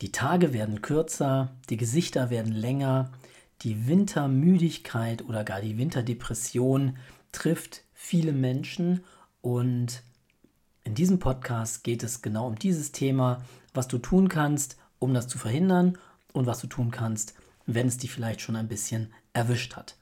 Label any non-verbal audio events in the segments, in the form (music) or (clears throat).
Die Tage werden kürzer, die Gesichter werden länger, die Wintermüdigkeit oder gar die Winterdepression trifft viele Menschen und in diesem Podcast geht es genau um dieses Thema, was du tun kannst, um das zu verhindern und was du tun kannst, wenn es dich vielleicht schon ein bisschen erwischt hat.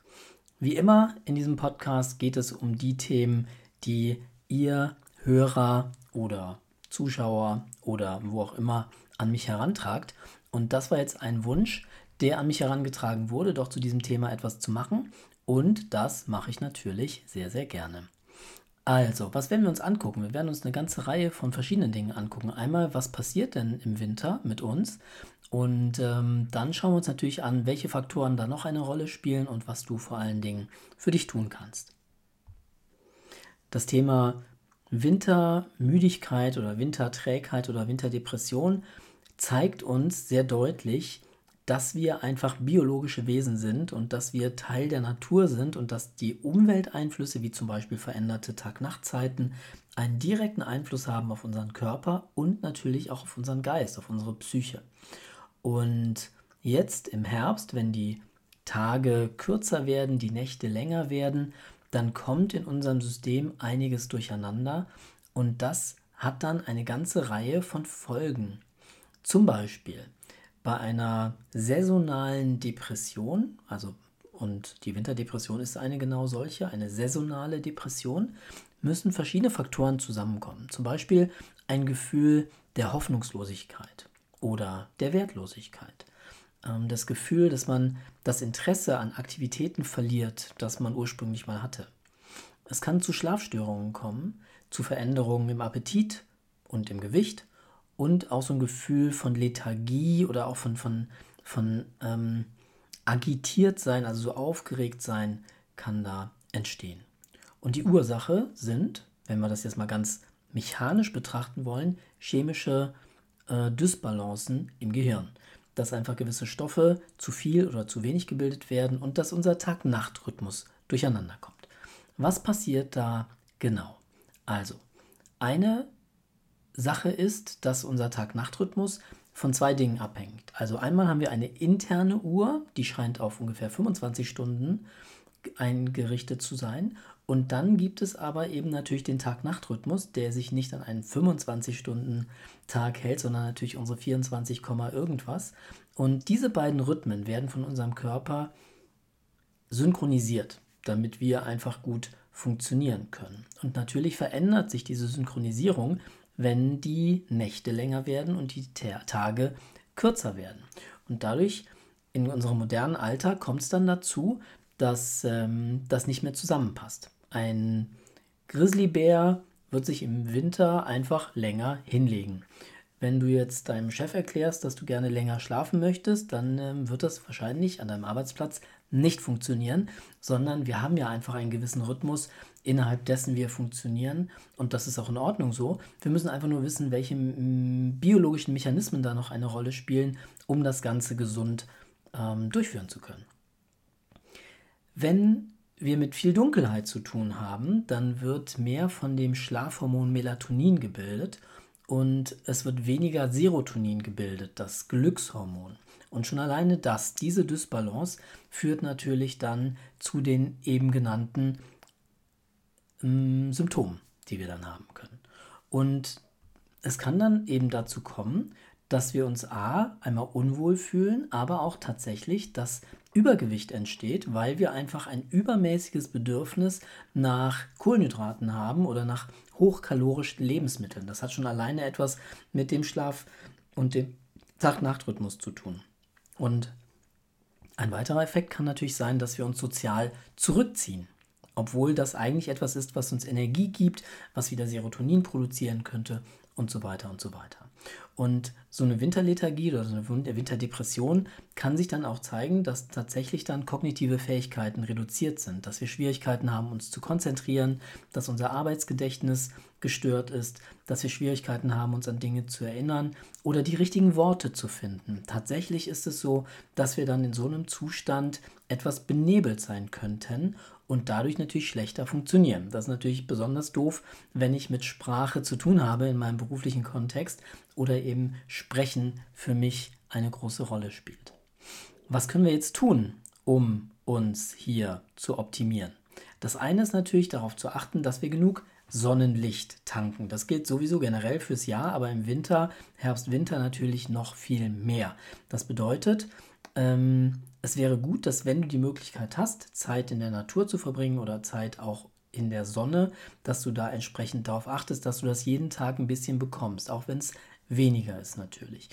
Wie immer in diesem Podcast geht es um die Themen, die ihr Hörer oder Zuschauer oder wo auch immer an mich herantragt. Und das war jetzt ein Wunsch, der an mich herangetragen wurde, doch zu diesem Thema etwas zu machen. Und das mache ich natürlich sehr, sehr gerne. Also, was werden wir uns angucken? Wir werden uns eine ganze Reihe von verschiedenen Dingen angucken. Einmal, was passiert denn im Winter mit uns? Und ähm, dann schauen wir uns natürlich an, welche Faktoren da noch eine Rolle spielen und was du vor allen Dingen für dich tun kannst. Das Thema Wintermüdigkeit oder Winterträgheit oder Winterdepression zeigt uns sehr deutlich, dass wir einfach biologische Wesen sind und dass wir Teil der Natur sind und dass die Umwelteinflüsse, wie zum Beispiel veränderte Tag-Nacht-Zeiten, einen direkten Einfluss haben auf unseren Körper und natürlich auch auf unseren Geist, auf unsere Psyche. Und jetzt im Herbst, wenn die Tage kürzer werden, die Nächte länger werden, dann kommt in unserem System einiges durcheinander und das hat dann eine ganze Reihe von Folgen. Zum Beispiel bei einer saisonalen Depression, also und die Winterdepression ist eine genau solche, eine saisonale Depression, müssen verschiedene Faktoren zusammenkommen. Zum Beispiel ein Gefühl der Hoffnungslosigkeit oder der Wertlosigkeit. Ähm, das Gefühl, dass man das Interesse an Aktivitäten verliert, das man ursprünglich mal hatte. Es kann zu Schlafstörungen kommen, zu Veränderungen im Appetit und im Gewicht und auch so ein Gefühl von Lethargie oder auch von, von, von ähm, agitiert sein, also so aufgeregt sein, kann da entstehen. Und die Ursache sind, wenn wir das jetzt mal ganz mechanisch betrachten wollen, chemische äh, Dysbalancen im Gehirn. Dass einfach gewisse Stoffe zu viel oder zu wenig gebildet werden und dass unser Tag-Nacht-Rhythmus durcheinander kommt. Was passiert da genau? Also, eine Sache ist, dass unser Tag-Nacht-Rhythmus von zwei Dingen abhängt. Also einmal haben wir eine interne Uhr, die scheint auf ungefähr 25 Stunden eingerichtet zu sein. Und dann gibt es aber eben natürlich den Tag-Nacht-Rhythmus, der sich nicht an einen 25-Stunden-Tag hält, sondern natürlich unsere 24, irgendwas. Und diese beiden Rhythmen werden von unserem Körper synchronisiert, damit wir einfach gut funktionieren können. Und natürlich verändert sich diese Synchronisierung wenn die Nächte länger werden und die Tage kürzer werden. Und dadurch in unserem modernen Alter kommt es dann dazu, dass ähm, das nicht mehr zusammenpasst. Ein Grizzlybär wird sich im Winter einfach länger hinlegen. Wenn du jetzt deinem Chef erklärst, dass du gerne länger schlafen möchtest, dann ähm, wird das wahrscheinlich an deinem Arbeitsplatz nicht funktionieren, sondern wir haben ja einfach einen gewissen Rhythmus, innerhalb dessen wir funktionieren und das ist auch in Ordnung so. Wir müssen einfach nur wissen, welche biologischen Mechanismen da noch eine Rolle spielen, um das Ganze gesund ähm, durchführen zu können. Wenn wir mit viel Dunkelheit zu tun haben, dann wird mehr von dem Schlafhormon Melatonin gebildet und es wird weniger Serotonin gebildet, das Glückshormon. Und schon alleine das, diese Dysbalance, führt natürlich dann zu den eben genannten ähm, Symptomen, die wir dann haben können. Und es kann dann eben dazu kommen, dass wir uns A, einmal unwohl fühlen, aber auch tatsächlich, dass Übergewicht entsteht, weil wir einfach ein übermäßiges Bedürfnis nach Kohlenhydraten haben oder nach hochkalorischen Lebensmitteln. Das hat schon alleine etwas mit dem Schlaf und dem Tag-Nacht-Rhythmus zu tun. Und ein weiterer Effekt kann natürlich sein, dass wir uns sozial zurückziehen obwohl das eigentlich etwas ist, was uns Energie gibt, was wieder Serotonin produzieren könnte und so weiter und so weiter. Und so eine Winterlethargie oder so eine Winterdepression kann sich dann auch zeigen, dass tatsächlich dann kognitive Fähigkeiten reduziert sind, dass wir Schwierigkeiten haben, uns zu konzentrieren, dass unser Arbeitsgedächtnis gestört ist, dass wir Schwierigkeiten haben, uns an Dinge zu erinnern oder die richtigen Worte zu finden. Tatsächlich ist es so, dass wir dann in so einem Zustand etwas benebelt sein könnten und dadurch natürlich schlechter funktionieren. Das ist natürlich besonders doof, wenn ich mit Sprache zu tun habe in meinem beruflichen Kontext oder eben Sprechen für mich eine große Rolle spielt. Was können wir jetzt tun, um uns hier zu optimieren? Das eine ist natürlich darauf zu achten, dass wir genug Sonnenlicht tanken. Das gilt sowieso generell fürs Jahr, aber im Winter, Herbst, Winter natürlich noch viel mehr. Das bedeutet, ähm, es wäre gut, dass wenn du die Möglichkeit hast, Zeit in der Natur zu verbringen oder Zeit auch in der Sonne, dass du da entsprechend darauf achtest, dass du das jeden Tag ein bisschen bekommst, auch wenn es weniger ist natürlich.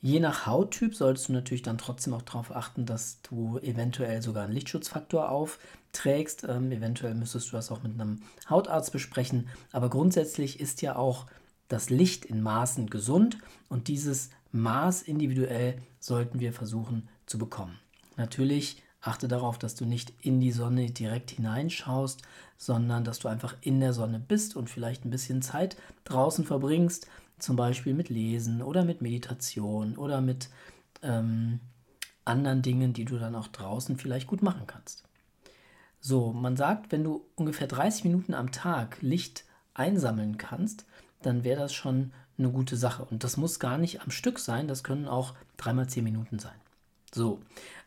Je nach Hauttyp solltest du natürlich dann trotzdem auch darauf achten, dass du eventuell sogar einen Lichtschutzfaktor aufträgst. Ähm, eventuell müsstest du das auch mit einem Hautarzt besprechen. Aber grundsätzlich ist ja auch das Licht in Maßen gesund und dieses Maß individuell sollten wir versuchen zu bekommen. Natürlich achte darauf, dass du nicht in die Sonne direkt hineinschaust, sondern dass du einfach in der Sonne bist und vielleicht ein bisschen Zeit draußen verbringst zum Beispiel mit Lesen oder mit Meditation oder mit ähm, anderen Dingen, die du dann auch draußen vielleicht gut machen kannst. So, man sagt, wenn du ungefähr 30 Minuten am Tag Licht einsammeln kannst, dann wäre das schon eine gute Sache. Und das muss gar nicht am Stück sein, das können auch dreimal 10 Minuten sein. So,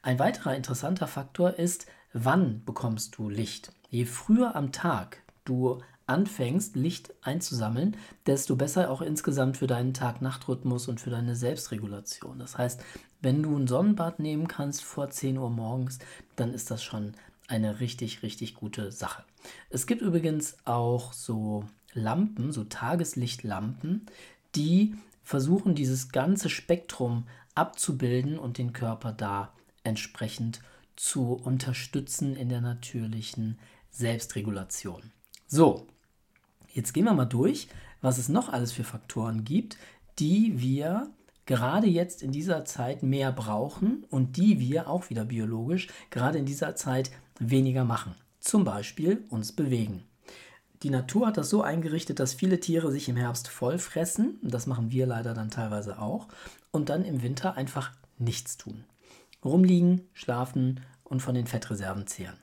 ein weiterer interessanter Faktor ist, wann bekommst du Licht? Je früher am Tag du anfängst, Licht einzusammeln, desto besser auch insgesamt für deinen Tag-Nacht-Rhythmus und für deine Selbstregulation. Das heißt, wenn du ein Sonnenbad nehmen kannst vor 10 Uhr morgens, dann ist das schon eine richtig, richtig gute Sache. Es gibt übrigens auch so Lampen, so Tageslichtlampen, die versuchen, dieses ganze Spektrum abzubilden und den Körper da entsprechend zu unterstützen in der natürlichen Selbstregulation. So, Jetzt gehen wir mal durch, was es noch alles für Faktoren gibt, die wir gerade jetzt in dieser Zeit mehr brauchen und die wir auch wieder biologisch gerade in dieser Zeit weniger machen. Zum Beispiel uns bewegen. Die Natur hat das so eingerichtet, dass viele Tiere sich im Herbst voll fressen, das machen wir leider dann teilweise auch, und dann im Winter einfach nichts tun. Rumliegen, schlafen und von den Fettreserven zehren.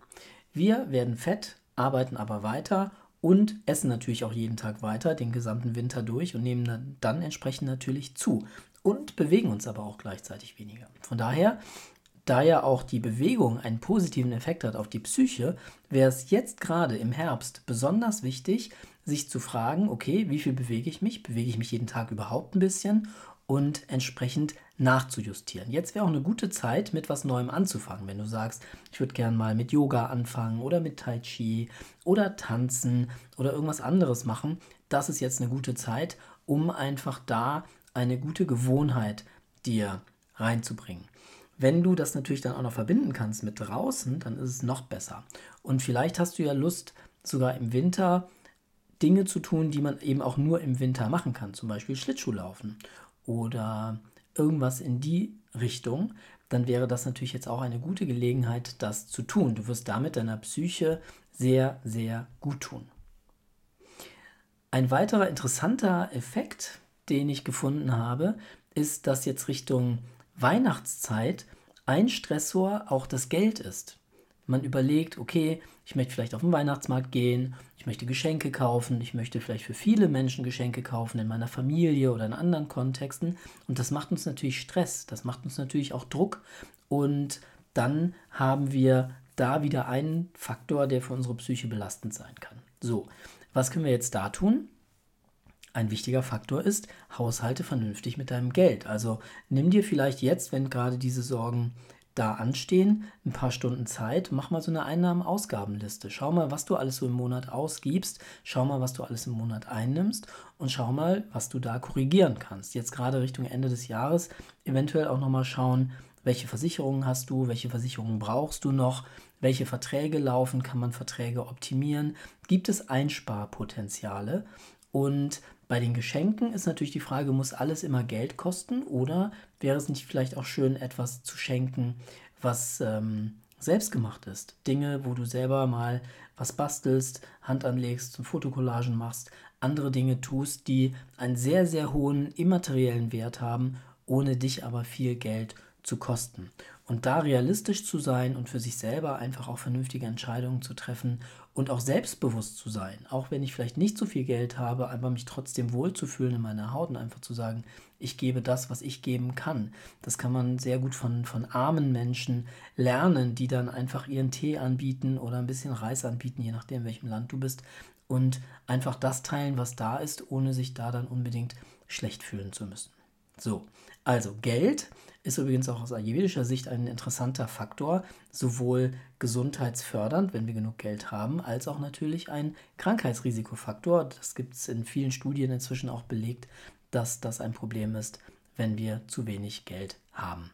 Wir werden fett, arbeiten aber weiter und essen natürlich auch jeden Tag weiter, den gesamten Winter durch und nehmen dann entsprechend natürlich zu und bewegen uns aber auch gleichzeitig weniger. Von daher, da ja auch die Bewegung einen positiven Effekt hat auf die Psyche, wäre es jetzt gerade im Herbst besonders wichtig, sich zu fragen, okay, wie viel bewege ich mich? Bewege ich mich jeden Tag überhaupt ein bisschen? Und entsprechend nachzujustieren. Jetzt wäre auch eine gute Zeit, mit was Neuem anzufangen. Wenn du sagst, ich würde gerne mal mit Yoga anfangen oder mit Tai Chi oder tanzen oder irgendwas anderes machen, das ist jetzt eine gute Zeit, um einfach da eine gute Gewohnheit dir reinzubringen. Wenn du das natürlich dann auch noch verbinden kannst mit draußen, dann ist es noch besser. Und vielleicht hast du ja Lust, sogar im Winter Dinge zu tun, die man eben auch nur im Winter machen kann, zum Beispiel Schlittschuhlaufen oder irgendwas in die Richtung, dann wäre das natürlich jetzt auch eine gute Gelegenheit, das zu tun. Du wirst damit deiner Psyche sehr, sehr gut tun. Ein weiterer interessanter Effekt, den ich gefunden habe, ist, dass jetzt Richtung Weihnachtszeit ein Stressor auch das Geld ist. Man überlegt, okay, ich möchte vielleicht auf den Weihnachtsmarkt gehen, ich möchte Geschenke kaufen, ich möchte vielleicht für viele Menschen Geschenke kaufen, in meiner Familie oder in anderen Kontexten. Und das macht uns natürlich Stress, das macht uns natürlich auch Druck. Und dann haben wir da wieder einen Faktor, der für unsere Psyche belastend sein kann. So, was können wir jetzt da tun? Ein wichtiger Faktor ist, haushalte vernünftig mit deinem Geld. Also nimm dir vielleicht jetzt, wenn gerade diese Sorgen da anstehen, ein paar Stunden Zeit, mach mal so eine Einnahmen-Ausgabenliste. Schau mal, was du alles so im Monat ausgibst, schau mal, was du alles im Monat einnimmst und schau mal, was du da korrigieren kannst. Jetzt gerade Richtung Ende des Jahres eventuell auch nochmal schauen, welche Versicherungen hast du, welche Versicherungen brauchst du noch, welche Verträge laufen, kann man Verträge optimieren, gibt es Einsparpotenziale und bei den Geschenken ist natürlich die Frage, muss alles immer Geld kosten oder wäre es nicht vielleicht auch schön, etwas zu schenken, was ähm, selbst gemacht ist? Dinge, wo du selber mal was bastelst, Hand anlegst, Fotokollagen machst, andere Dinge tust, die einen sehr, sehr hohen immateriellen Wert haben, ohne dich aber viel Geld zu kosten. Und da realistisch zu sein und für sich selber einfach auch vernünftige Entscheidungen zu treffen und auch selbstbewusst zu sein, auch wenn ich vielleicht nicht so viel Geld habe, aber mich trotzdem wohlzufühlen in meiner Haut und einfach zu sagen, ich gebe das, was ich geben kann. Das kann man sehr gut von, von armen Menschen lernen, die dann einfach ihren Tee anbieten oder ein bisschen Reis anbieten, je nachdem, in welchem Land du bist, und einfach das teilen, was da ist, ohne sich da dann unbedingt schlecht fühlen zu müssen. So, also Geld ist übrigens auch aus ayurvedischer Sicht ein interessanter Faktor, sowohl gesundheitsfördernd, wenn wir genug Geld haben, als auch natürlich ein Krankheitsrisikofaktor. Das gibt es in vielen Studien inzwischen auch belegt, dass das ein Problem ist, wenn wir zu wenig Geld haben.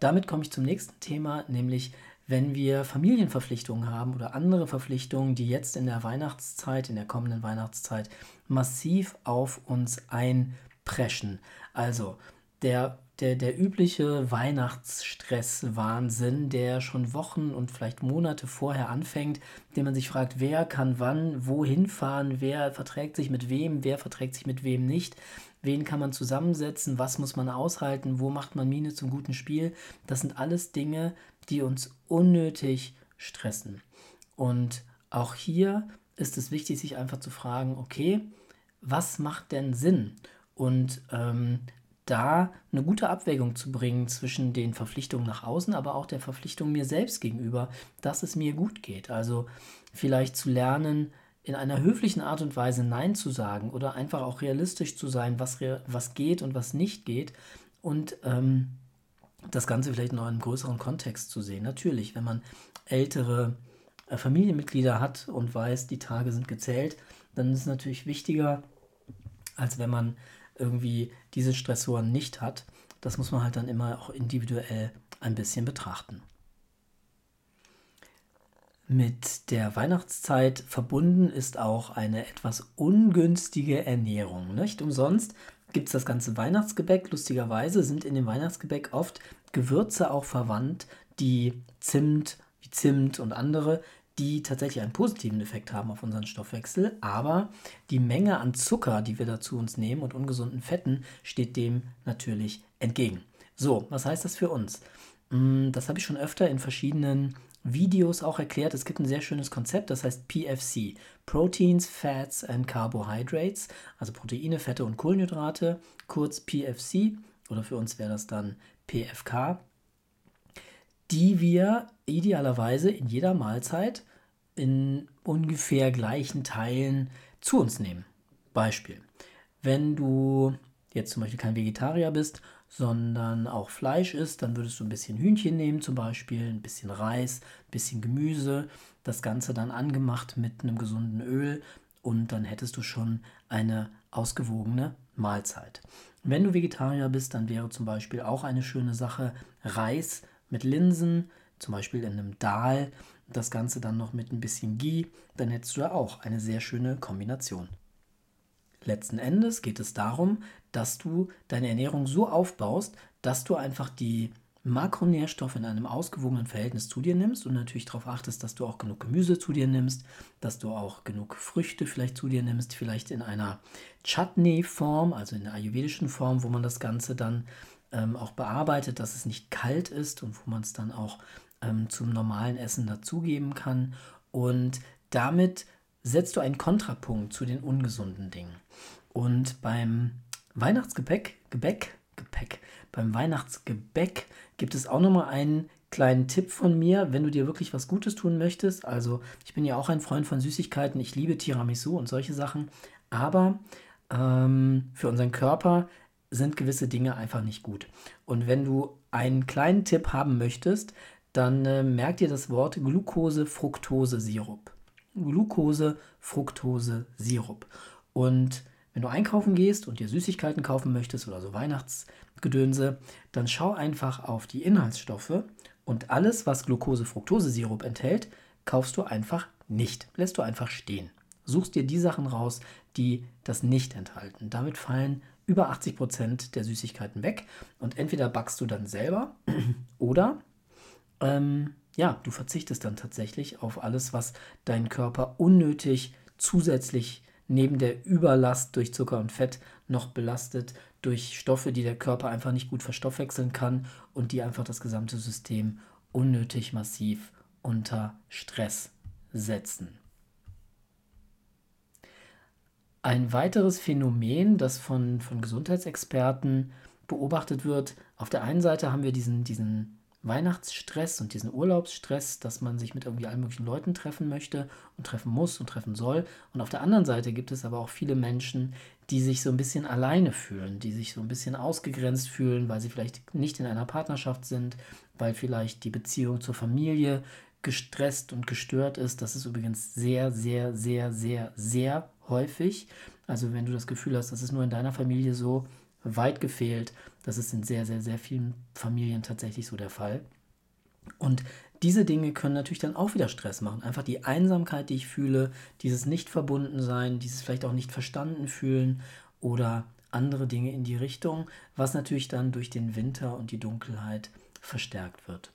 Damit komme ich zum nächsten Thema, nämlich wenn wir Familienverpflichtungen haben oder andere Verpflichtungen, die jetzt in der Weihnachtszeit, in der kommenden Weihnachtszeit massiv auf uns einpreschen. Also der, der, der übliche Weihnachtsstress-Wahnsinn, der schon Wochen und vielleicht Monate vorher anfängt, den man sich fragt, wer kann wann, wohin fahren, wer verträgt sich mit wem, wer verträgt sich mit wem nicht, wen kann man zusammensetzen, was muss man aushalten, wo macht man Miene zum guten Spiel. Das sind alles Dinge, die uns unnötig stressen. Und auch hier ist es wichtig, sich einfach zu fragen, okay, was macht denn Sinn? Und ähm, da eine gute Abwägung zu bringen zwischen den Verpflichtungen nach außen, aber auch der Verpflichtung mir selbst gegenüber, dass es mir gut geht. Also vielleicht zu lernen, in einer höflichen Art und Weise Nein zu sagen oder einfach auch realistisch zu sein, was, was geht und was nicht geht und ähm, das Ganze vielleicht noch in einem größeren Kontext zu sehen. Natürlich, wenn man ältere äh, Familienmitglieder hat und weiß, die Tage sind gezählt, dann ist es natürlich wichtiger, als wenn man irgendwie diese Stressoren nicht hat. Das muss man halt dann immer auch individuell ein bisschen betrachten. Mit der Weihnachtszeit verbunden ist auch eine etwas ungünstige Ernährung. Nicht umsonst gibt es das ganze Weihnachtsgebäck. Lustigerweise sind in dem Weihnachtsgebäck oft Gewürze auch verwandt, die Zimt, wie Zimt und andere, die tatsächlich einen positiven Effekt haben auf unseren Stoffwechsel, aber die Menge an Zucker, die wir dazu uns nehmen und ungesunden Fetten, steht dem natürlich entgegen. So, was heißt das für uns? Mm, das habe ich schon öfter in verschiedenen Videos auch erklärt. Es gibt ein sehr schönes Konzept, das heißt PFC, Proteins, Fats and Carbohydrates, also Proteine, Fette und Kohlenhydrate, kurz PFC oder für uns wäre das dann PFK, die wir idealerweise in jeder Mahlzeit in ungefähr gleichen Teilen zu uns nehmen. Beispiel, wenn du jetzt zum Beispiel kein Vegetarier bist, sondern auch Fleisch isst, dann würdest du ein bisschen Hühnchen nehmen zum Beispiel, ein bisschen Reis, ein bisschen Gemüse, das Ganze dann angemacht mit einem gesunden Öl und dann hättest du schon eine ausgewogene Mahlzeit. Wenn du Vegetarier bist, dann wäre zum Beispiel auch eine schöne Sache Reis mit Linsen, zum Beispiel in einem Dahl, das Ganze dann noch mit ein bisschen Ghee, dann hättest du da auch eine sehr schöne Kombination. Letzten Endes geht es darum, dass du deine Ernährung so aufbaust, dass du einfach die Makronährstoffe in einem ausgewogenen Verhältnis zu dir nimmst und natürlich darauf achtest, dass du auch genug Gemüse zu dir nimmst, dass du auch genug Früchte vielleicht zu dir nimmst, vielleicht in einer Chutney-Form, also in der ayurvedischen Form, wo man das Ganze dann ähm, auch bearbeitet, dass es nicht kalt ist und wo man es dann auch ähm, zum normalen Essen dazugeben kann. Und damit setzt du einen Kontrapunkt zu den ungesunden Dingen. Und beim Weihnachtsgebäck, Gebäck, Gepäck, beim Weihnachtsgebäck gibt es auch nochmal einen kleinen Tipp von mir, wenn du dir wirklich was Gutes tun möchtest. Also ich bin ja auch ein Freund von Süßigkeiten, ich liebe Tiramisu und solche Sachen, aber ähm, für unseren Körper sind gewisse Dinge einfach nicht gut. Und wenn du einen kleinen Tipp haben möchtest, dann äh, merk dir das Wort Glucose-Fructose-Sirup. Glucose-Fructose-Sirup. Und wenn du einkaufen gehst und dir Süßigkeiten kaufen möchtest oder so Weihnachtsgedönse, dann schau einfach auf die Inhaltsstoffe und alles, was Glucose-Fructose-Sirup enthält, kaufst du einfach nicht. Lässt du einfach stehen. Suchst dir die Sachen raus, die das nicht enthalten. Damit fallen über 80 Prozent der Süßigkeiten weg und entweder backst du dann selber (clears throat) oder ähm, ja, du verzichtest dann tatsächlich auf alles, was deinen Körper unnötig zusätzlich neben der Überlast durch Zucker und Fett noch belastet durch Stoffe, die der Körper einfach nicht gut verstoffwechseln kann und die einfach das gesamte System unnötig massiv unter Stress setzen. Ein weiteres Phänomen, das von, von Gesundheitsexperten beobachtet wird, auf der einen Seite haben wir diesen, diesen Weihnachtsstress und diesen Urlaubsstress, dass man sich mit irgendwie allen möglichen Leuten treffen möchte und treffen muss und treffen soll. Und auf der anderen Seite gibt es aber auch viele Menschen, die sich so ein bisschen alleine fühlen, die sich so ein bisschen ausgegrenzt fühlen, weil sie vielleicht nicht in einer Partnerschaft sind, weil vielleicht die Beziehung zur Familie gestresst und gestört ist. Das ist übrigens sehr, sehr, sehr, sehr, sehr häufig. Also wenn du das Gefühl hast, das ist nur in deiner Familie so, weit gefehlt. Das ist in sehr, sehr, sehr vielen Familien tatsächlich so der Fall. Und diese Dinge können natürlich dann auch wieder Stress machen. Einfach die Einsamkeit, die ich fühle, dieses Nicht-Verbunden-Sein, dieses vielleicht auch nicht verstanden fühlen oder andere Dinge in die Richtung, was natürlich dann durch den Winter und die Dunkelheit verstärkt wird.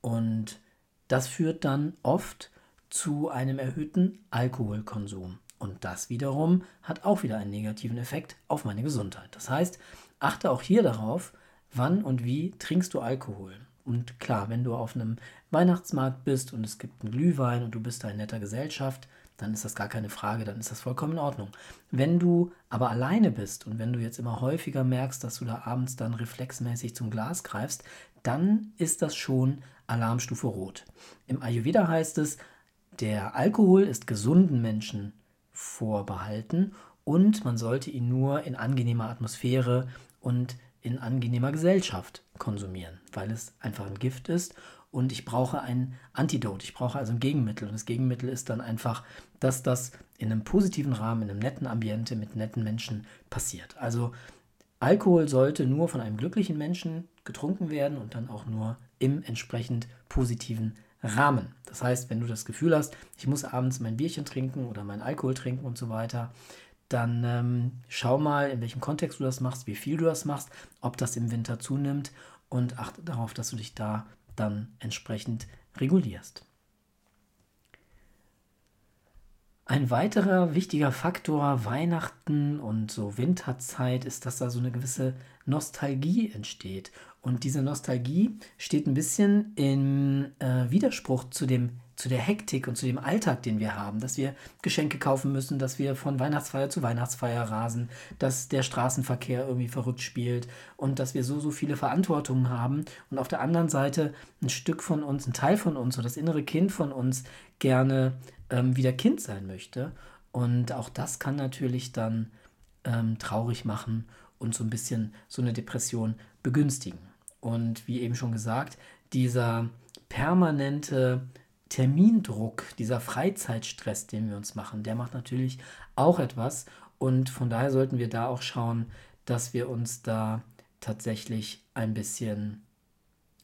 Und das führt dann oft zu einem erhöhten Alkoholkonsum. Und das wiederum hat auch wieder einen negativen Effekt auf meine Gesundheit. Das heißt, achte auch hier darauf, wann und wie trinkst du Alkohol. Und klar, wenn du auf einem Weihnachtsmarkt bist und es gibt einen Glühwein und du bist da in netter Gesellschaft, dann ist das gar keine Frage, dann ist das vollkommen in Ordnung. Wenn du aber alleine bist und wenn du jetzt immer häufiger merkst, dass du da abends dann reflexmäßig zum Glas greifst, dann ist das schon Alarmstufe Rot. Im Ayurveda heißt es, der Alkohol ist gesunden Menschen vorbehalten und man sollte ihn nur in angenehmer Atmosphäre und in angenehmer Gesellschaft konsumieren, weil es einfach ein Gift ist und ich brauche ein Antidot, ich brauche also ein Gegenmittel und das Gegenmittel ist dann einfach, dass das in einem positiven Rahmen, in einem netten Ambiente mit netten Menschen passiert. Also Alkohol sollte nur von einem glücklichen Menschen getrunken werden und dann auch nur im entsprechend positiven Rahmen. Das heißt, wenn du das Gefühl hast, ich muss abends mein Bierchen trinken oder meinen Alkohol trinken und so weiter, dann ähm, schau mal, in welchem Kontext du das machst, wie viel du das machst, ob das im Winter zunimmt und achte darauf, dass du dich da dann entsprechend regulierst. Ein weiterer wichtiger Faktor Weihnachten und so Winterzeit ist, dass da so eine gewisse Nostalgie entsteht. Und diese Nostalgie steht ein bisschen im äh, Widerspruch zu, dem, zu der Hektik und zu dem Alltag, den wir haben. Dass wir Geschenke kaufen müssen, dass wir von Weihnachtsfeier zu Weihnachtsfeier rasen, dass der Straßenverkehr irgendwie verrückt spielt und dass wir so, so viele Verantwortungen haben. Und auf der anderen Seite ein Stück von uns, ein Teil von uns oder das innere Kind von uns gerne ähm, wieder Kind sein möchte. Und auch das kann natürlich dann ähm, traurig machen und so ein bisschen so eine Depression begünstigen. Und wie eben schon gesagt, dieser permanente Termindruck, dieser Freizeitstress, den wir uns machen, der macht natürlich auch etwas. Und von daher sollten wir da auch schauen, dass wir uns da tatsächlich ein bisschen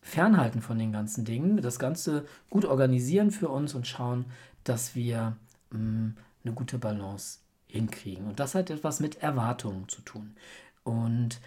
fernhalten von den ganzen Dingen, das Ganze gut organisieren für uns und schauen, dass wir mh, mm, eine gute Balance hinkriegen. Und das hat etwas mit Erwartungen zu tun. Und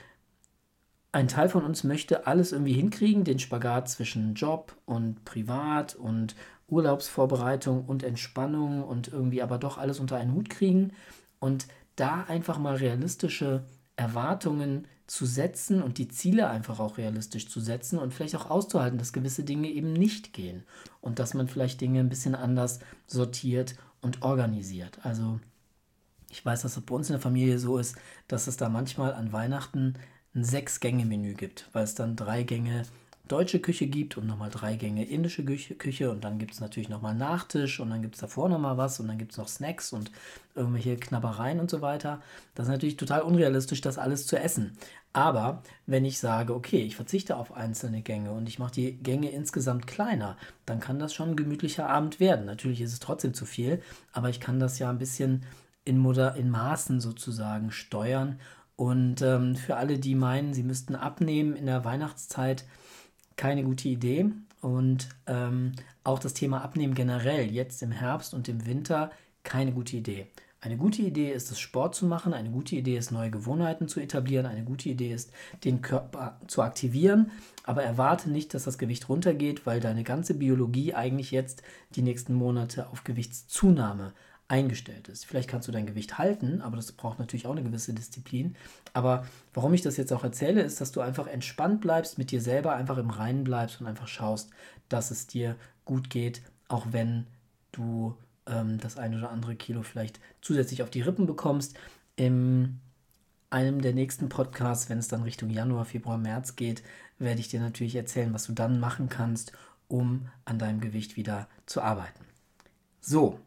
ein Teil von uns möchte alles irgendwie hinkriegen, den Spagat zwischen Job und Privat und Urlaubsvorbereitung und Entspannung und irgendwie aber doch alles unter einen Hut kriegen und da einfach mal realistische Erwartungen zu setzen und die Ziele einfach auch realistisch zu setzen und vielleicht auch auszuhalten, dass gewisse Dinge eben nicht gehen und dass man vielleicht Dinge ein bisschen anders sortiert und organisiert. Also ich weiß, dass es bei uns in der Familie so ist, dass es da manchmal an Weihnachten ein Sechs-Gänge-Menü gibt, weil es dann drei Gänge deutsche Küche gibt und nochmal drei Gänge indische Küche und dann gibt es natürlich nochmal Nachtisch und dann gibt es davor nochmal was und dann gibt es noch Snacks und irgendwelche Knabbereien und so weiter. Das ist natürlich total unrealistisch, das alles zu essen. Aber wenn ich sage, okay, ich verzichte auf einzelne Gänge und ich mache die Gänge insgesamt kleiner, dann kann das schon ein gemütlicher Abend werden. Natürlich ist es trotzdem zu viel, aber ich kann das ja ein bisschen in, Moder in Maßen sozusagen steuern und ähm, für alle, die meinen, sie müssten abnehmen in der Weihnachtszeit, keine gute Idee. Und ähm, auch das Thema Abnehmen generell, jetzt im Herbst und im Winter, keine gute Idee. Eine gute Idee ist es, Sport zu machen. Eine gute Idee ist, neue Gewohnheiten zu etablieren. Eine gute Idee ist, den Körper zu aktivieren. Aber erwarte nicht, dass das Gewicht runtergeht, weil deine ganze Biologie eigentlich jetzt die nächsten Monate auf Gewichtszunahme eingestellt ist. Vielleicht kannst du dein Gewicht halten, aber das braucht natürlich auch eine gewisse Disziplin. Aber warum ich das jetzt auch erzähle, ist, dass du einfach entspannt bleibst, mit dir selber einfach im Reinen bleibst und einfach schaust, dass es dir gut geht, auch wenn du ähm, das ein oder andere Kilo vielleicht zusätzlich auf die Rippen bekommst. In einem der nächsten Podcasts, wenn es dann Richtung Januar, Februar, März geht, werde ich dir natürlich erzählen, was du dann machen kannst, um an deinem Gewicht wieder zu arbeiten. So,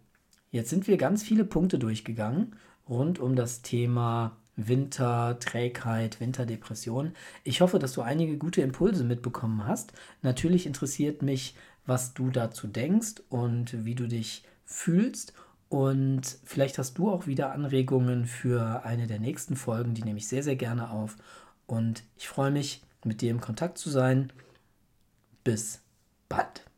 jetzt sind wir ganz viele Punkte durchgegangen rund um das Thema Winter, Trägheit, Winterdepression. Ich hoffe, dass du einige gute Impulse mitbekommen hast. Natürlich interessiert mich, was du dazu denkst und wie du dich fühlst. Und vielleicht hast du auch wieder Anregungen für eine der nächsten Folgen, die nehme ich sehr, sehr gerne auf. Und ich freue mich, mit dir im Kontakt zu sein. Bis bald.